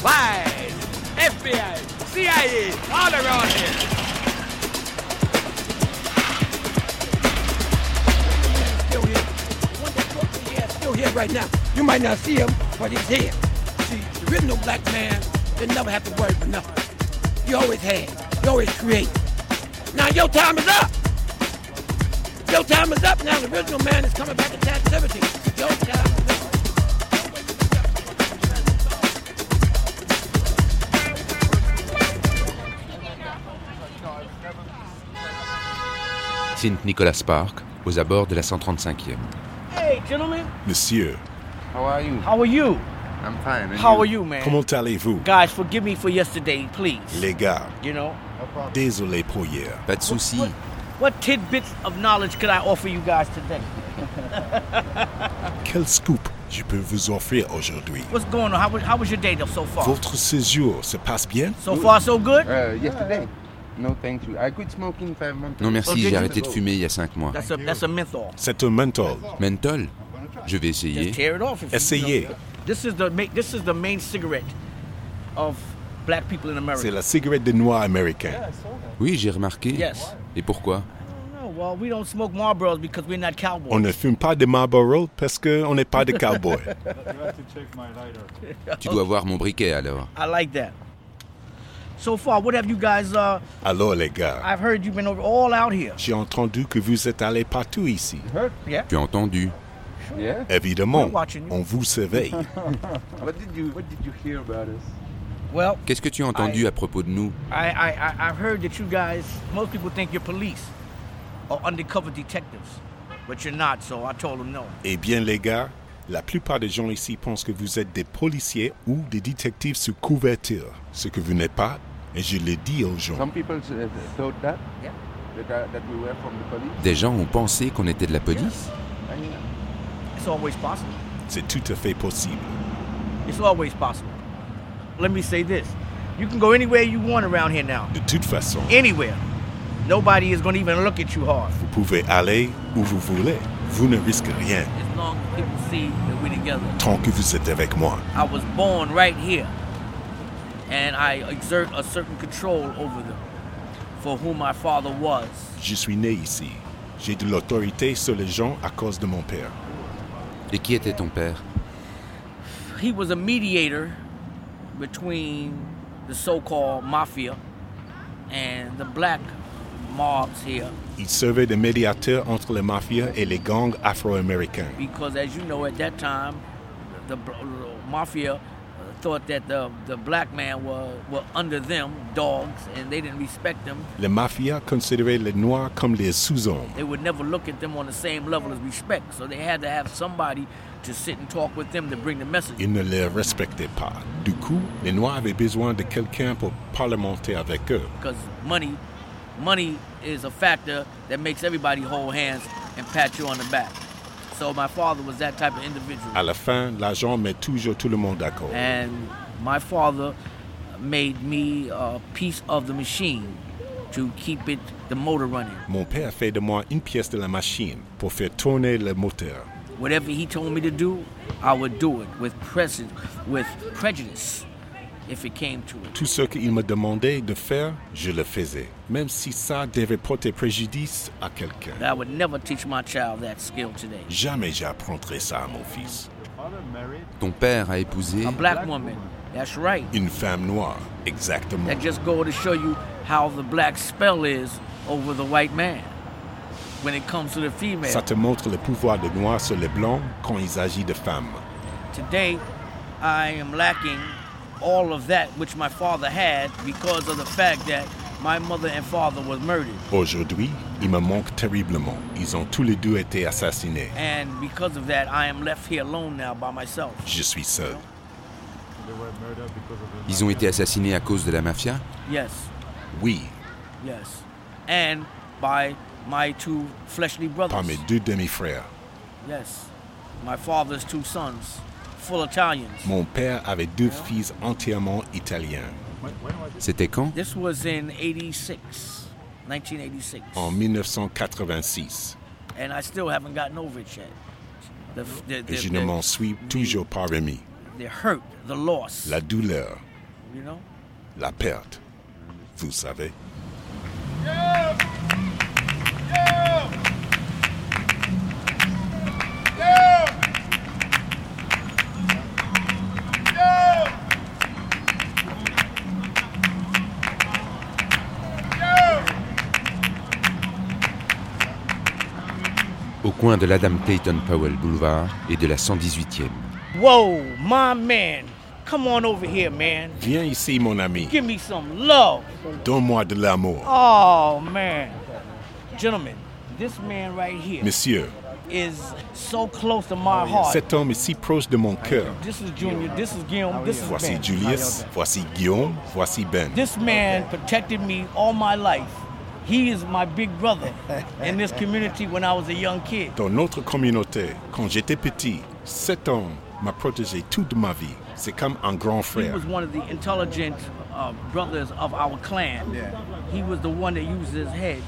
Wise, FBI, CIA, all around here. Here right now. You might not see him, but he's here. See, the original black man didn't never have to worry for nothing. You always had. You always create. Now your time is up. Your time is up now. The original man is coming back to captivity. Your time is up. Saint Nicholas Park, aux abords de la 135e. Gentlemen. Monsieur, How are you? How are you? I'm fine. and How are you, man? comment allez-vous? Guys, forgive me for yesterday, please. Les gars, You know, désolé pour hier. Pas de souci. what tidbits of knowledge could I offer you guys today? Quel scoop je peux vous offrir aujourd'hui? What's going on? How was, how was your day though so far? Votre séjour se passe bien? So far, so good? Uh, yesterday. No, thank you. I quit smoking five months Non merci, j'ai arrêté de fumer il y a 5 mois. That's a that's a menthol. C'est un menthol. Menthol? Je vais essayer. Essayez. This is the ma- this is the main cigarette of black people in America. C'est la cigarette des Noirs américains. Oui, j'ai remarqué. Yes. Et pourquoi? No, well, we don't smoke Marlboros because we're not cowboys. On ne fume pas de Marlboro parce qu'on n'est pas des cowboys. Tu dois voir mon briquet alors. I like that. So far, what have you guys? Uh, Alors les gars, I've heard you've been over all out here. j'ai entendu que vous êtes allés partout ici. Yeah. Tu as entendu Yeah? Évidemment, on vous surveille. What did you What did you hear about us? Well, Qu'est-ce que tu as entendu à propos de nous? I, I, I I've heard that you guys. Most people think you're police or undercover detectives, but you're not. So I told them no. Eh bien les gars, la plupart des gens ici pensent que vous êtes des policiers ou des détectives sous couverture, ce que vous n'êtes pas, et je le dis aux gens. Some people uh, thought that. Yeah. That, uh, that we were from the police. Des gens ont pensé qu'on était de la police I mean, It's always possible. C'est tout à fait possible. It's always possible. Let me say this: you can go anywhere you want around here now. De toute façon, Anywhere. Nobody is going to even look at you hard. vous pouvez aller où vous voulez. Vous ne risquez rien As long as people see that we're together. tant que vous êtes avec moi. I was born right here, and I exert a certain control over them, for who my father was. Je suis né ici. J'ai de l'autorité sur les gens à cause de mon père. Et qui était ton père? He was a mediator between the so-called mafia and the black mobs here, Il servait de médiateur entre les mafias et les gangs afro-américains. because as you know, at that time, the, mafia uh, thought that the the black man were under them dogs, and they didn't respect them. Les mafias considéraient les Noirs comme les sous-hommes. they would never look at them on the same level as respect. So they had to have somebody to sit and talk with them to bring the message. Ils ne les respectaient pas. Du coup, les Noirs avaient besoin de quelqu'un pour parlementer avec eux. Because money, money is a factor that makes everybody hold hands and pat you on the back. So my father was that type of individual. À la fin, l'argent met toujours tout le monde d'accord. And my father made me a piece of the machine to keep it the motor running. Mon père fait de moi une pièce de la machine pour faire tourner le moteur. Whatever he told me to do, I would do it with prejudice, with prejudice Tout ce qu'il me demandait de faire, je le faisais, même si ça devait porter préjudice à quelqu'un. I would never teach my child that skill today. Jamais j'apprendrai ça à mon fils. Ton père a épousé A black woman, that's right. Une femme noire, exactement. That just go to show you how the black spell is over the white man when it comes to the female. Ça te montre le pouvoir des noirs sur les blancs quand il s'agit de femmes. Today, I am lacking all of that which my father had because of the fact that my mother and father was murdered. Aujourd'hui, il me manque terriblement. Ils ont tous les deux été assassinés. And because of that, I am left here alone now by myself. Je suis seul. Ils ont été assassinés à cause de la mafia Yes, Oui, yes. And by my two fleshly brothers. par mes deux demi-frères. Yes. My father's two sons, full Italians. Mon père avait deux fils entièrement italiens. C'était quand? This was in 86, 1986. En 1986. And I still haven't gotten over it yet. The, the, the, Et je ne m'en suis toujours pas remis. the hurt, the loss, La douleur, you know? la perte. Vous savez. Coin de l'Adam Clayton Powell Boulevard et de la 118e. Whoa, my man. Come on over here, man. Viens ici, mon ami. Give me some love. Donne-moi de l'amour. Oh, man. Gentlemen, this man right here Monsieur, is so close to my heart. cet homme est si proche de mon cœur. This is Junior, this is Guillaume, this is Voici Ben. Julius, voici Guillaume, voici Ben. This man protected me all my life. He is my big brother in this community when I was a young kid. Dans notre communauté, quand j'étais petit, cet homme m'a protégé toute ma vie. C'est comme un grand frère. He was one of the intelligent uh, brothers of our clan. He was the one that used his head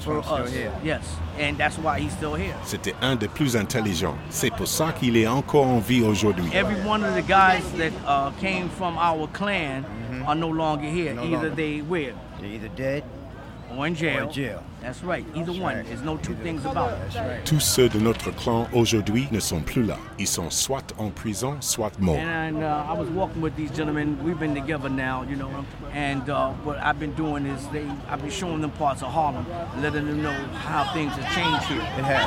for why I'm still us. here. Yes, and that's why he's still here. C'était un des plus intelligents. C'est pour ça qu'il est encore en vie aujourd'hui. Every one of the guys that uh, came from our clan are no longer here. No either longer. they were They're either dead or in jail. in jail. That's right. Either one. There's no two things about it. That's right. Tous ceux de notre clan aujourd'hui ne sont plus là. Ils sont soit en prison, soit morts. And uh, I was walking with these gentlemen. We've been together now, you know. And uh, what I've been doing is they, I've been showing them parts of Harlem, letting them know how things have changed here.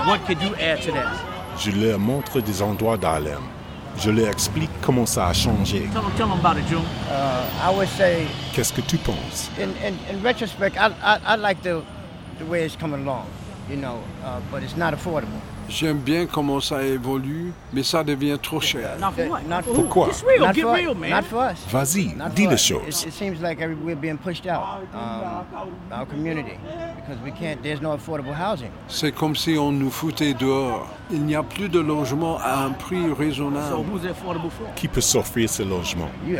What could you add to that? Je leur montre des endroits d'Harlem. Je leur explique comment ça a changé. Tell them, tell them about it, June. Uh, I would say, Qu'est-ce que tu penses? in, in, in retrospect, I, I, I like the, the way it's coming along, you know, uh, but it's not affordable. J'aime bien comment ça évolue, mais ça devient trop cher. Not for what? Not for Pourquoi It's real. Not Get for, real, man. Not for us. Vas-y, dis les choses. It, it seems like every, we're being pushed out, um, our community, because we can't. There's no affordable housing. C'est comme si on nous foutait dehors. Il n'y a plus de logement à un prix So raisonnable. who's it affordable for? Qui peut s'offrir ce logement? Uh.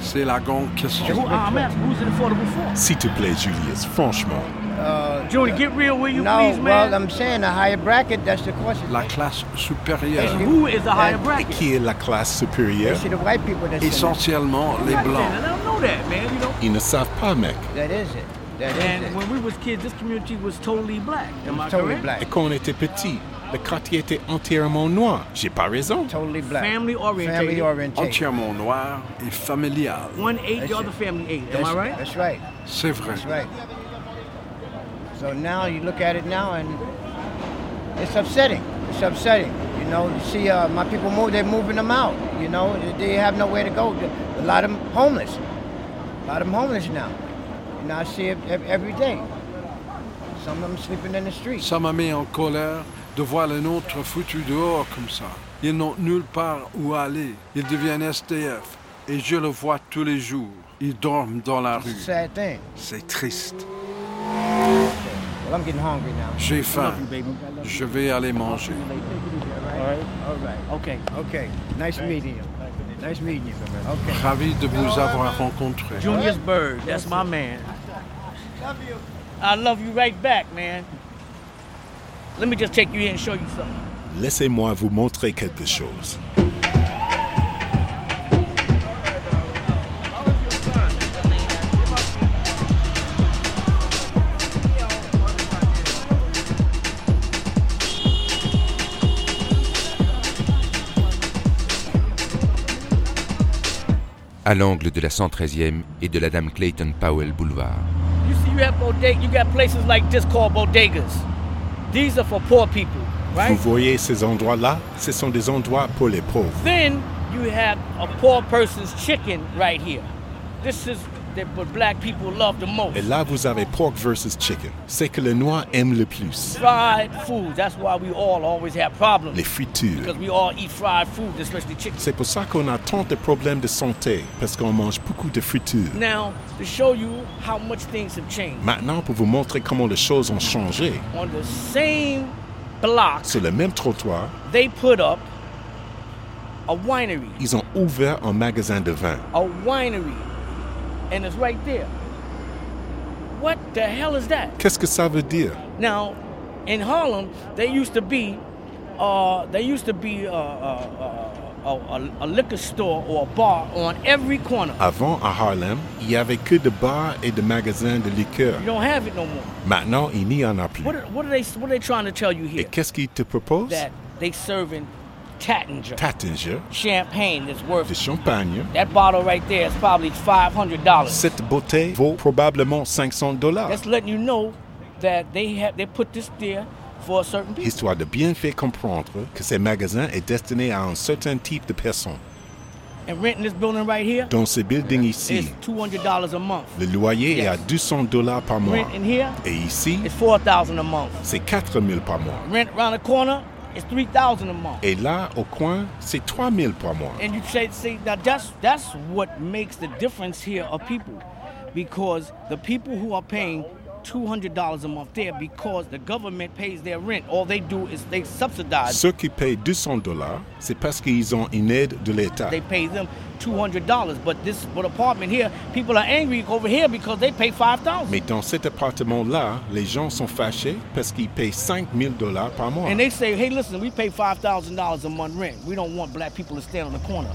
C'est la grande question. For? S'il te plaît, Julius, franchement. Uh, Junior, get real, will you no, please, man? well, I'm saying a higher bracket. That's the question. La classe supérieure. Who is the higher Et bracket? qui est la classe supérieure? The white people that's in Essentiellement les blancs. And I don't know that, man. You know. Ils ne savent pas, mec. it. That is it. That is And it. when we was kids, this community was totally black. I totally correct? black. Et quand on était petit, le quartier était entièrement noir. J'ai pas raison. Totally black. Family orientated. Family oriented. Entièrement noir et familial. One eight, the other family eight. Am That's, I right? That's right. C'est vrai. That's right. So now you look at it now and it's upsetting. It's upsetting. You know, you see uh, my people move, they're moving them out. You know, they- have nowhere to go. A lot of them homeless. A lot of them homeless now. Know, I see it ev- every day. Some of them sleeping in the streets. Ça m'a mis en colère de voir les nôtres foutus dehors comme ça. Ils n'ont nulle part où aller. Ils deviennent STF. Et je le vois tous les jours. Ils dorment dans la rue. sad thing. C'est triste. Well, I'm getting hungry now. J'ai faim. love you. Je vais aller manger. All right? All right. Okay. Okay. Nice meeting you. Nice meeting you. Okay. Ravi de vous avoir rencontré. Julius Bird, that's my man. I love you right back, man. Let me just take you in and show you something. Laissez-moi vous montrer quelque chose. À l'angle de la 113e et de la Dame Clayton Powell Boulevard. You see, you have bodega, you got places like this called bodegas. These are for poor people, Vous right? voyez ces endroits-là Ce sont des endroits pour les pauvres. Then you have a poor person's chicken right here. This is the, what black people love the most. Et là, vous avez pork versus chicken. C'est que les Noirs aiment le plus. Fried food. That's why we all always have problems. Les fritures. Because we all eat fried food, especially chicken. C'est pour ça qu'on a tant de problèmes de santé, parce qu'on mange beaucoup de fritures. Now, to show you how much things have changed, Maintenant, pour vous montrer comment les choses ont changé, on the same block, sur le même trottoir, they put up a winery. ils ont ouvert un magasin de vin. A winery. And it's right there. What the hell is that? Qu'est-ce que ça veut dire Now, in Harlem, there used to be, uh, there used to be uh, uh, uh, a, a, a liquor store or a bar on every corner. Avant, à Harlem, il n'y avait que de bars et de magasins de liqueurs. You don't have it no more. Maintenant, il n'y en a plus. What are, what are they What are they trying to tell you here? Et qu'est-ce qu'ils te proposent That they serving Tattinger Tattinger, champagne that's worth de champagne. that bottle right there is probably five hundred dollars. Cette bouteille vaut probablement 500 dollars. That's letting you know that they have they put this there for a certain people. Histoire de bien faire comprendre que ces magasins est destiné à un certain type de personnes. And renting this building right here Dans ce building ici, is two hundred dollars a month. le loyer est à 200 dollars par mois. Rent in here Et ici, four thousand a month. c'est 4000 par mois. Rent around the corner is three thousand a month. Et là, au coin, c'est 3000 par mois. And you say, see, now that's that's what makes the difference here of people, because the people who are paying two hundred dollars a month there because the government pays their rent. All they do is they subsidize. Ceux qui payent 200 dollars, c'est parce qu'ils ont une aide de l'État. They pay them two hundred dollars, but this but apartment here, people are angry over here because they pay five thousand. Mais dans cet appartement-là, les gens sont fâchés parce qu'ils payent 5000 dollars par mois. And they say, hey, listen, we pay five thousand dollars a month rent. We don't want black people to stand on the corner.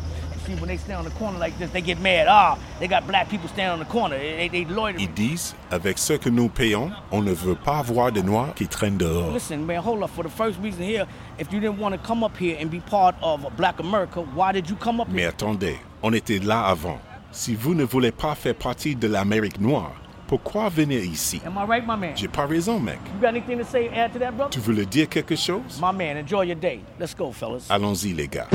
You see, when they stand on the corner like this, they get mad. Ah, they got black people standing on the corner. They, they, they loitering. Ils disent, avec ce que nous payons, on ne veut pas voir de Noirs qui traînent dehors. Listen, man, hold up. For the first reason here, if you didn't want to come up here and be part of Black America, why did you come up Mais here? attendez, on était là avant. Si vous ne voulez pas faire partie de l'Amérique noire, pourquoi venir ici? Am I right, my man? J'ai pas raison, mec. You got anything to say, add to that, brother? Tu voulais dire quelque chose? My man, enjoy your day. Let's go, fellas. Allons-y, les gars.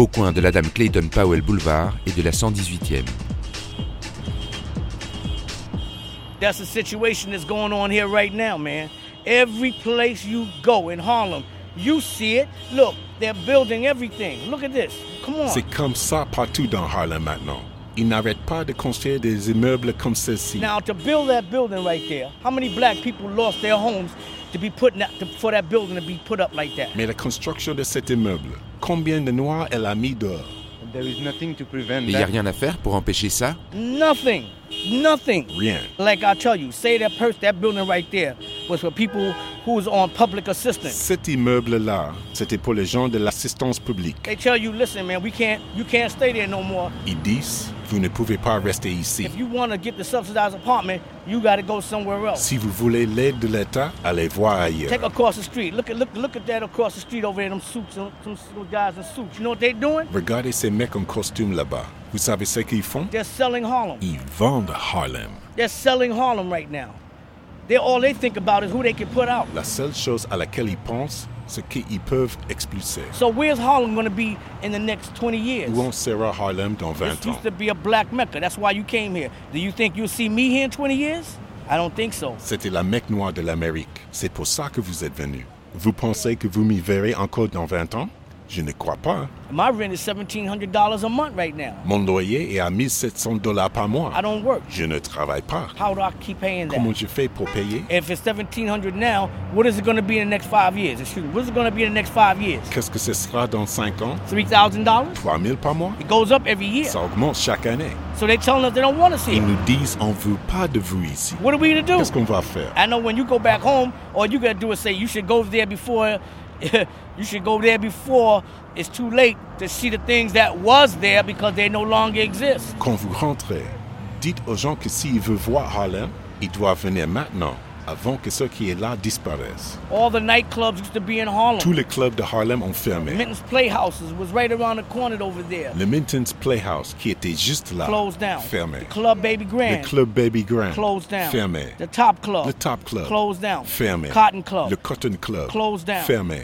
Au coin de la Dame Clayton Powell Boulevard et de la 118e. That's the situation that's going on here right now, man. Every place you go in Harlem, you see it. Look, they're building everything. Look at this. Come on. C'est comme ça partout dans Harlem maintenant. Ils n'arrêtent pas de construire des immeubles comme ceci. Now, to build that building right there, how many black people lost their homes to be put in that, to, for that building to be put up like that? Mais la construction de cet immeuble, combien de Noirs elle a mis dehors There is nothing to prevent Et il n'y a rien à faire pour empêcher ça? Nothing. Nothing. Rien. Like I tell you, say that person, that building right there was for people who was on public assistance. Cet immeuble-là, c'était pour les gens de l'assistance publique. They tell you, listen, man, we can't, you can't stay there no more. Ils disent, vous ne pouvez pas rester ici. If you want to get the subsidized apartment, you got to go somewhere else. Si vous voulez l'aide de l'État, allez voir ailleurs. Take across the street. Look at look look at that across the street over there. Them suits, them, them guys in suits. You know what they doing? Regardez ces mecs en costume là-bas. Vous savez ce qu'ils font? They're selling Harlem. Ils vendent Harlem. They're selling Harlem right now. They all they think about is who they can put out. La seule chose à laquelle ils pensent, c'est qu'ils peuvent expulser. So where's Harlem going to be in the next 20 years? Où en sera Harlem dans 20 This ans used to be a black mecca. That's why you came here. Do you think you'll see me here in 20 years? I don't think so. C'était la Mecque noire de l'Amérique. C'est pour ça que vous êtes venu. Vous pensez que vous m'y verrez encore dans 20 ans? Je ne crois pas. My rent is $1,700 a month right now. Mon loyer est à 1700 dollars par mois. I don't work. Je ne travaille pas. How do I keep paying that? Comment je fais pour payer? If it's 1700 now, what is it going to be in the next five years? Excuse me, what is it going to be in the next five years? Qu'est-ce que ce sera dans 5 ans? $3,000? 3000 par mois? It goes up every year. Ça augmente chaque année. So they're telling us they don't want to see Ils it. nous disent on veut pas de vous ici. What are we going to do? Qu'est-ce qu'on va faire? I know when you go back home, all you got to do is say you should go there before you should go there before it's too late to see the things that was there because they no longer exist. Quand vous rentrez, dites aux gens que s'ils veulent voir Harlem, ils doivent venir maintenant, avant que ce qui est là disparaisse. All the nightclubs used to be in Harlem. Tous les clubs de Harlem ont fermé. Minton's Playhouses was right around the corner over there. Le Minton's Playhouse, qui était juste là, Closed down. fermé. The Club Baby Grand. Le club Baby Grand, Closed down. fermé. The Top Club. Le Top Club, Closed down. fermé. Cotton Club. Le Cotton Club, Closed down. fermé.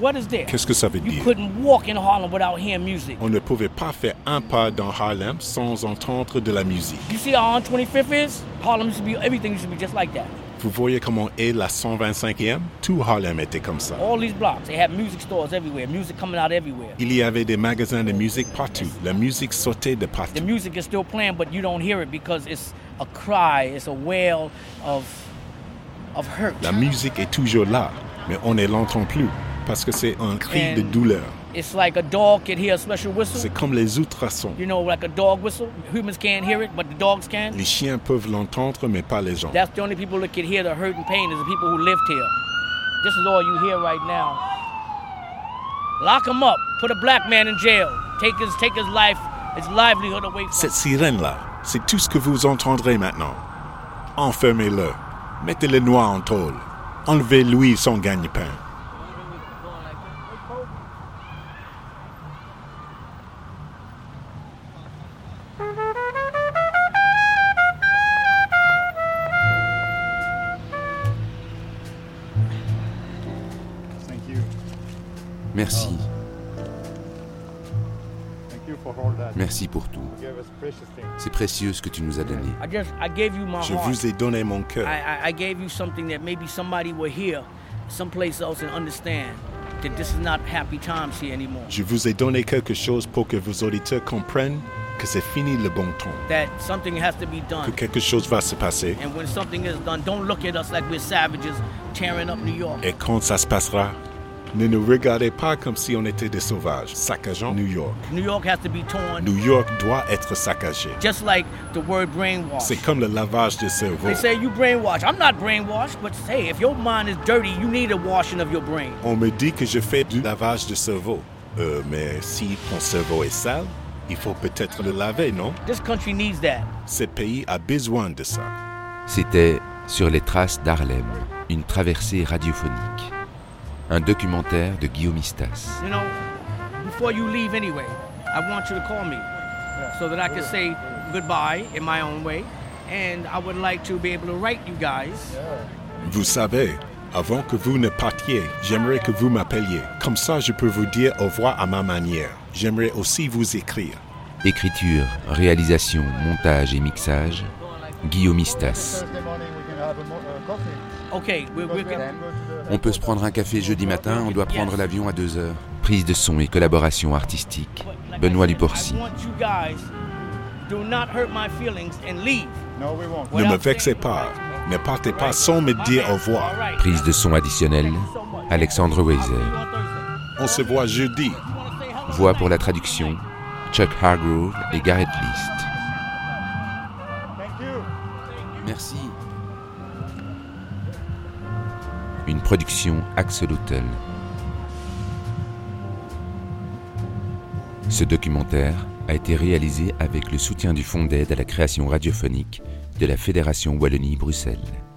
What is there? Qu'est-ce que ça veut You dire? couldn't walk in Harlem without hearing music. On ne pouvait pas faire un pas dans Harlem sans entendre de la musique. You see how on 25th is? Harlem used to be, everything used to be just like that. Vous voyez comment est la 125e Tout Harlem était comme ça. All these blocks, they had music stores everywhere, music coming out everywhere. Il y avait des magasins de musique partout. La musique sautait de The partout. music is still playing, but you don't hear it because it's a cry, it's a wail of, of hurt. La musique est toujours là, mais on ne l'entend plus parce que c'est un cri de douleur. It's like a dog can hear a special whistle. C'est comme les ultrasons. You know, like a dog whistle. Humans can't hear it, but the dogs can. Les chiens peuvent l'entendre, mais pas les gens. That's the only people that can hear the hurt and pain is the people who lived here. This is all you hear right now. Lock him up. Put a black man in jail. Take his take his life, his livelihood away from Cette sirène-là, c'est tout ce que vous entendrez maintenant. Enfermez-le. Mettez-le noir en tôle. Enlevez-lui son gagne-pain. C'est précieux ce que tu nous as donné. I just I gave you my Je vous ai donné mon cœur. I, I, I gave you something that maybe somebody will hear someplace else and understand that this is not happy times here anymore. Je vous ai donné quelque chose pour que vos auditeurs comprennent que c'est fini le bon temps, That something has to be que done. quelque chose va se passer. And when something is done, don't look at us like we're savages tearing up New York. Et quand ça se passera, ne nous regardez pas comme si on était des sauvages, saccageant New York. New York has to be torn. New York doit être saccagé. Just like the word brainwash. C'est comme le lavage de cerveau. They say you brainwash. I'm not brainwashed, but hey, if your mind is dirty, you need a washing of your brain. On me dit que je fais du lavage de cerveau. Euh, mais si ton cerveau est sale, il faut peut-être le laver, non? This country needs that. Ce pays a besoin de ça. C'était Sur les traces d'Harlem, une traversée radiophonique. Un documentaire de Guillaume Istas. You know, before you leave anyway, I want you to call me so that I can say goodbye in my own way. And I would like to be able to write you guys. Vous savez, avant que vous ne partiez, j'aimerais que vous m'appeliez. Comme ça, je peux vous dire au revoir à ma manière. J'aimerais aussi vous écrire. Écriture, réalisation, montage et mixage, Guillaume Istas. Thursday morning we can have a mo- uh, coffee. Okay, we're, we're On peut se prendre un café jeudi matin, on doit prendre l'avion à 2 heures. Prise de son et collaboration artistique, Benoît Duporcy. I want you guys do not hurt my feelings and leave. No, we won't. Ne me vexez pas. Ne partez pas sans me dire au revoir. Prise de son additionnelle, Alexandre Weiser. On se voit jeudi. Voix pour la traduction, Chuck Hargrove et Garrett List. Thank you. Merci. Une production Axolotl. Ce documentaire a été réalisé avec le soutien du Fonds d'aide à la création radiophonique de la Fédération Wallonie-Bruxelles.